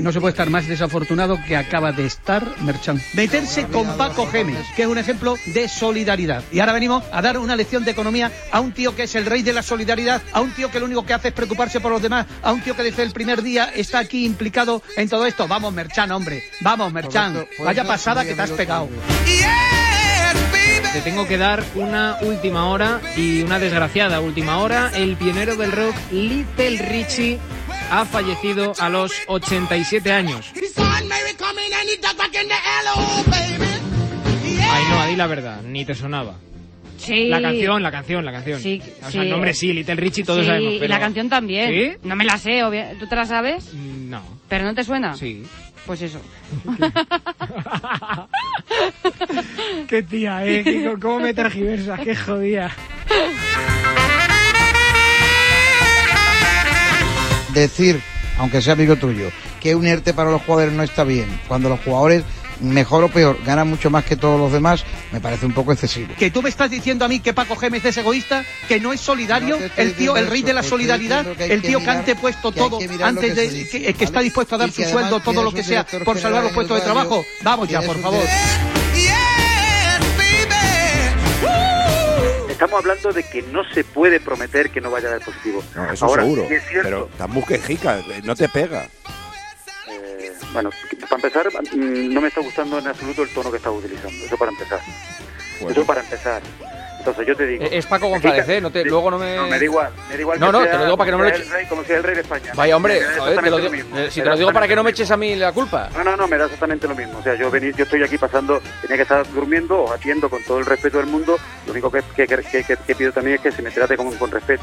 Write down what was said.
No se puede estar más desafortunado que acaba de estar Merchan. Meterse con Paco Gémez, que es un ejemplo de solidaridad. Y ahora venimos a dar una lección de economía a un tío que es el rey de la solidaridad, a un tío que lo único que hace es preocuparse por los demás, a un tío que desde el primer día está aquí implicado en todo esto. Vamos, Merchan, hombre. Vamos, Merchan. Vaya pasada que te has pegado. Te tengo que dar una última hora y una desgraciada última hora. El pionero del rock, Little Richie, ha fallecido a los 87 años. Ay, no, di la verdad, ni te sonaba. Sí. La canción, la canción, la canción. Sí, o sea, sí. el nombre sí, Little Richie, todos Sí, sabemos. y Pero... la canción también. ¿Sí? No me la sé, obvia- ¿tú te la sabes? Mm, No. ¿Pero no te suena? Sí. Pues eso. Qué tía, eh. ¿Cómo me tergiversa? Qué jodida. decir, aunque sea amigo tuyo, que un ERTE para los jugadores no está bien, cuando los jugadores, mejor o peor, ganan mucho más que todos los demás, me parece un poco excesivo. Que tú me estás diciendo a mí que Paco Gémez es egoísta, que no es solidario, No el tío, el rey eso, de la solidaridad, que el que tío que mirar- antes puesto que todo, que antes que de dice, que, que está dispuesto a dar Y su que sueldo, todo lo que sea, por salvar los puestos de trabajo. Vamos ya, por favor. Estamos hablando de que no se puede prometer que no vaya a dar positivo. No, eso Ahora, seguro. es cierto, Pero tan busquejica, no te pega. eh, bueno, para empezar, mm, no me está gustando en absoluto el tono que estás utilizando. Eso para empezar. Bueno. Eso para empezar. Entonces yo te digo. Es Paco González, ¿eh? No te, luego no me... No, me da igual. Me da igual No, que no, sea te lo digo para que no me lo eches- rey, Como sea el rey de España. Vaya, hombre, joder, te lo digo, mismo. eh, si te lo digo para que no me eches a mí la culpa. No, no, no, me da exactamente lo mismo. O sea, yo, vení, yo estoy aquí pasando, tenía que estar durmiendo o atiendo con todo el respeto del mundo. Lo único que, que, que- que- que pido también es que se me trate con, con respeto.